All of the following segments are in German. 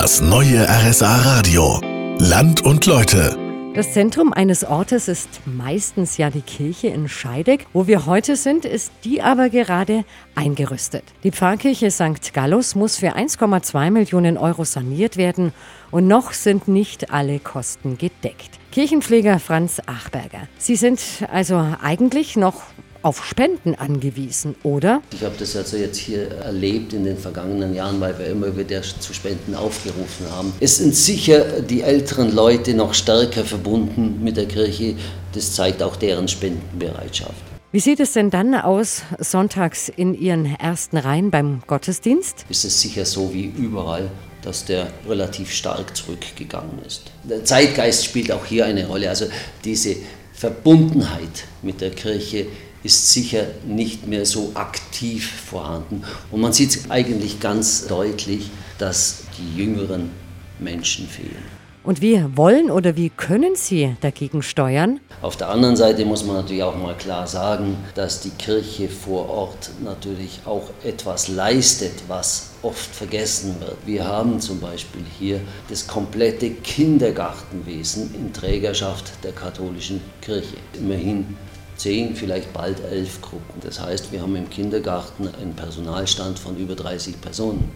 Das neue RSA Radio. Land und Leute. Das Zentrum eines Ortes ist meistens ja die Kirche in Scheideck. Wo wir heute sind, ist die aber gerade eingerüstet. Die Pfarrkirche St. Gallus muss für 1,2 Millionen Euro saniert werden und noch sind nicht alle Kosten gedeckt. Kirchenpfleger Franz Achberger. Sie sind also eigentlich noch auf Spenden angewiesen, oder? Ich habe das also jetzt hier erlebt in den vergangenen Jahren, weil wir immer wieder zu Spenden aufgerufen haben. Es sind sicher die älteren Leute noch stärker verbunden mit der Kirche. Das zeigt auch deren Spendenbereitschaft. Wie sieht es denn dann aus sonntags in Ihren ersten Reihen beim Gottesdienst? Ist es sicher so wie überall, dass der relativ stark zurückgegangen ist. Der Zeitgeist spielt auch hier eine Rolle. Also diese Verbundenheit mit der Kirche ist sicher nicht mehr so aktiv vorhanden. Und man sieht eigentlich ganz deutlich, dass die jüngeren Menschen fehlen. Und wie wollen oder wie können Sie dagegen steuern? Auf der anderen Seite muss man natürlich auch mal klar sagen, dass die Kirche vor Ort natürlich auch etwas leistet, was oft vergessen wird. Wir haben zum Beispiel hier das komplette Kindergartenwesen in Trägerschaft der katholischen Kirche. Immerhin zehn, vielleicht bald elf Gruppen. Das heißt, wir haben im Kindergarten einen Personalstand von über 30 Personen.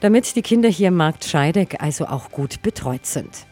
Damit die Kinder hier im Markt Scheideck also auch gut betreut sind.